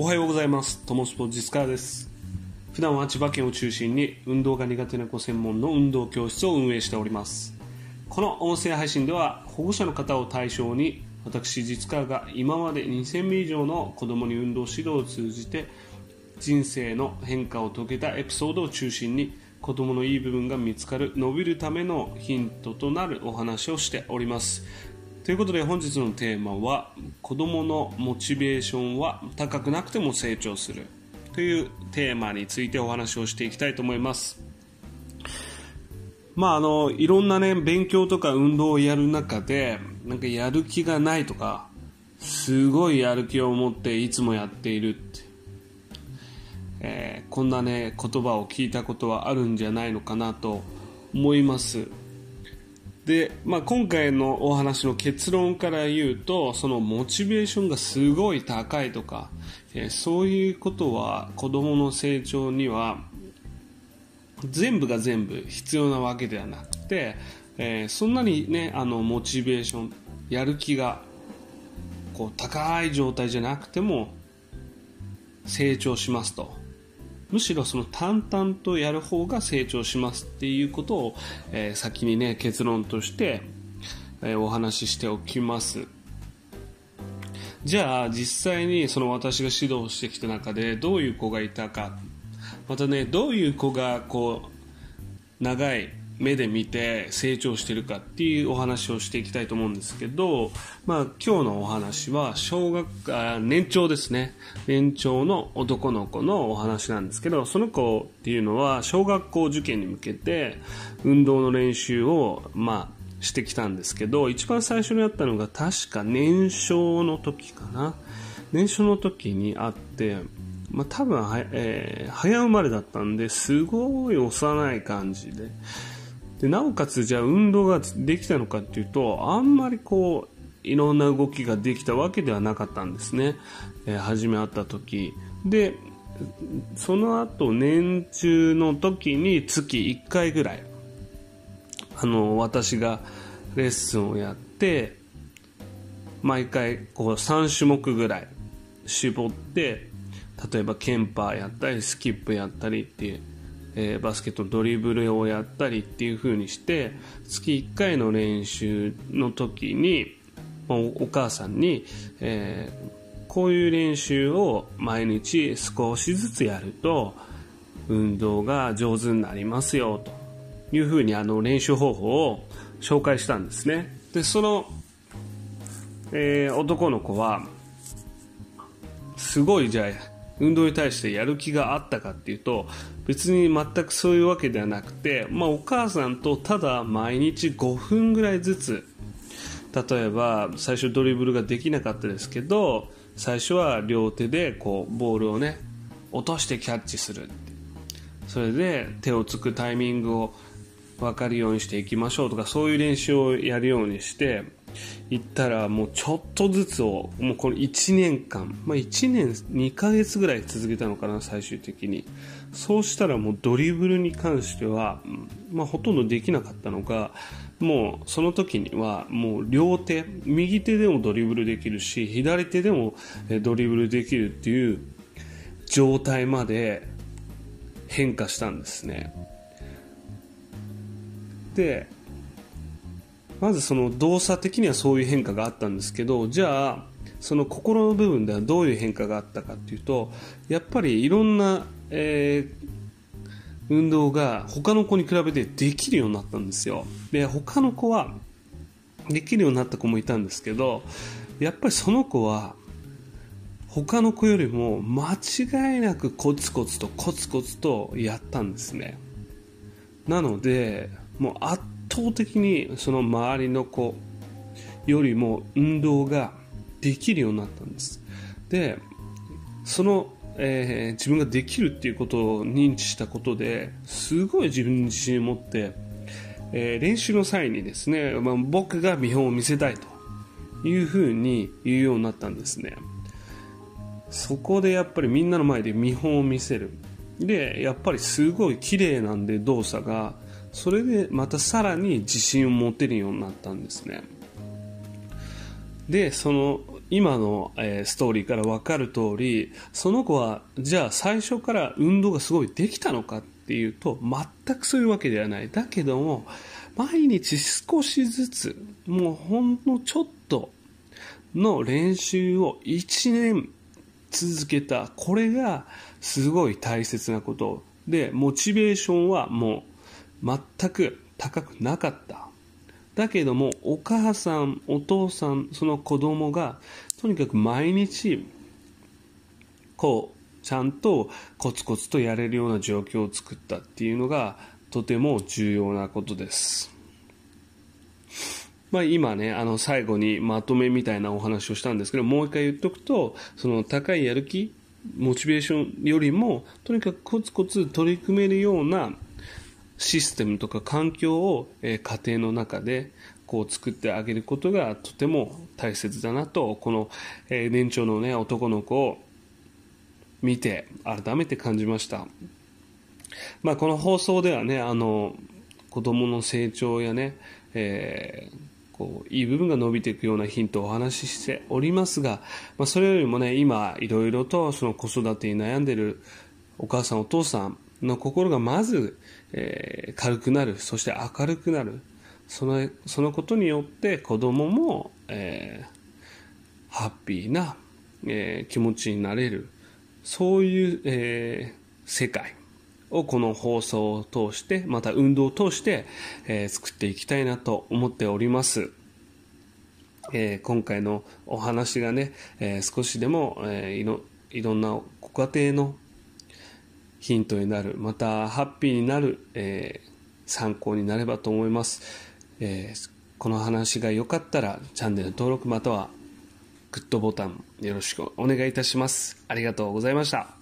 おはようございます。トモスポーツ実川です。普段は千葉県を中心に運動が苦手な子専門の運動教室を運営しております。この音声配信では保護者の方を対象に私実川が今まで2000名以上の子供に運動指導を通じて人生の変化を遂げたエピソードを中心に子供のいい部分が見つかる伸びるためのヒントとなるお話をしております。ということで本日のテーマは子供のモチベーションは高くなくても成長するというテーマについてお話をしていきたいと思います。まああのいろんなね勉強とか運動をやる中でなんかやる気がないとかすごいやる気を持っていつもやっているって、えー、こんなね言葉を聞いたことはあるんじゃないのかなと思います。で、まあ、今回のお話の結論から言うとそのモチベーションがすごい高いとか、えー、そういうことは子どもの成長には全部が全部必要なわけではなくて、えー、そんなにねあのモチベーションやる気がこう高い状態じゃなくても成長しますと。むしろその淡々とやる方が成長しますっていうことを、えー、先にね結論として、えー、お話ししておきます。じゃあ実際にその私が指導してきた中でどういう子がいたか。またねどういう子がこう長い目で見て成長してるかっていうお話をしていきたいと思うんですけど、まあ、今日のお話は小学あ年長ですね。年長の男の子のお話なんですけどその子っていうのは小学校受験に向けて運動の練習をまあしてきたんですけど一番最初にあったのが確か年少の時かな。年少の時にあってまあ、多分は、えー、早生まれだったんですごい幼い感じで。でなおかつじゃあ運動ができたのかっていうとあんまりこういろんな動きができたわけではなかったんですね、えー、初め会った時。でその後年中の時に月1回ぐらいあの私がレッスンをやって毎回こう3種目ぐらい絞って例えばケンパーやったりスキップやったりっていうえー、バスケットドリブルをやったりっていう風にして月1回の練習の時にお母さんに、えー、こういう練習を毎日少しずつやると運動が上手になりますよというふうにあの練習方法を紹介したんですね。でその、えー、男の子はすごいじゃあ運動に対してやる気があったかっていうと別に全くそういうわけではなくて、まあ、お母さんとただ毎日5分ぐらいずつ例えば最初ドリブルができなかったですけど最初は両手でこうボールをね落としてキャッチするそれで手をつくタイミングを分かるようにしていきましょうとかそういう練習をやるようにして行ったらもうちょっとずつをもうこれ1年間、まあ、1年2ヶ月ぐらい続けたのかな最終的に。そうしたらもうドリブルに関しては、まあ、ほとんどできなかったのがもうその時にはもう両手右手でもドリブルできるし左手でもドリブルできるっていう状態まで変化したんですね。でまずその動作的にはそういう変化があったんですけどじゃあその心の部分ではどういう変化があったかっていうとやっぱりいろんな、えー、運動が他の子に比べてできるようになったんですよ。で他の子はできるようになった子もいたんですけどやっぱりその子は他の子よりも間違いなくコツコツとコツコツとやったんですね。なのでもう圧倒的にその周りの子よりも運動ができるようになったんです。でその、えー、自分ができるっていうことを認知したことですごい自分に自信を持って、えー、練習の際にですね、まあ、僕が見本を見せたいというふうに言うようになったんですね。そこでやっぱりみんなの前で見本を見せる。でやっぱりすごい綺麗なんで動作がそれでまたさらに自信を持てるようになったんですね。でその今の、えー、ストーリーから分かる通りその子はじゃあ最初から運動がすごいできたのかっていうと全くそういうわけではない。だけども毎日少しずつもうほんのちょっとの練習を1年続けた。これがすごい大切なこと。でモチベーションはもう全く高くなかっただけどもお母さんお父さんその子供がとにかく毎日こうちゃんとコツコツとやれるような状況を作ったっていうのがとても重要なことです。まあ、今ね、あの最後にまとめみたいなお話をしたんですけど、もう一回言っとくと、その高いやる気、モチベーションよりも、とにかくコツコツ取り組めるようなシステムとか環境を、え家庭の中でこう作ってあげることがとても大切だなとこの、え年長のね男の子を見て改めて感じました、まあ、この放送ではねあの子供の成長やね、えーこういい部分が伸びていくようなヒントをお話ししておりますが、まあ、それよりもね今いろいろとその子育てに悩んでるお母さんお父さんの心がまずえー、軽くなるそして明るくなるそのそのことによって子供も、えー、ハッピーな、えー、気持ちになれるそういう、えー、世界をこの放送を通してまた運動を通して、えー、作っていきたいなと思っております。えー、今回のお話がね、えー、少しでも、えー、いろいろんなご家庭のヒントになる、またハッピーになる、えー、参考になればと思います、えー、この話が良かったらチャンネル登録またはグッドボタンよろしくお願いいたします。ありがとうございました。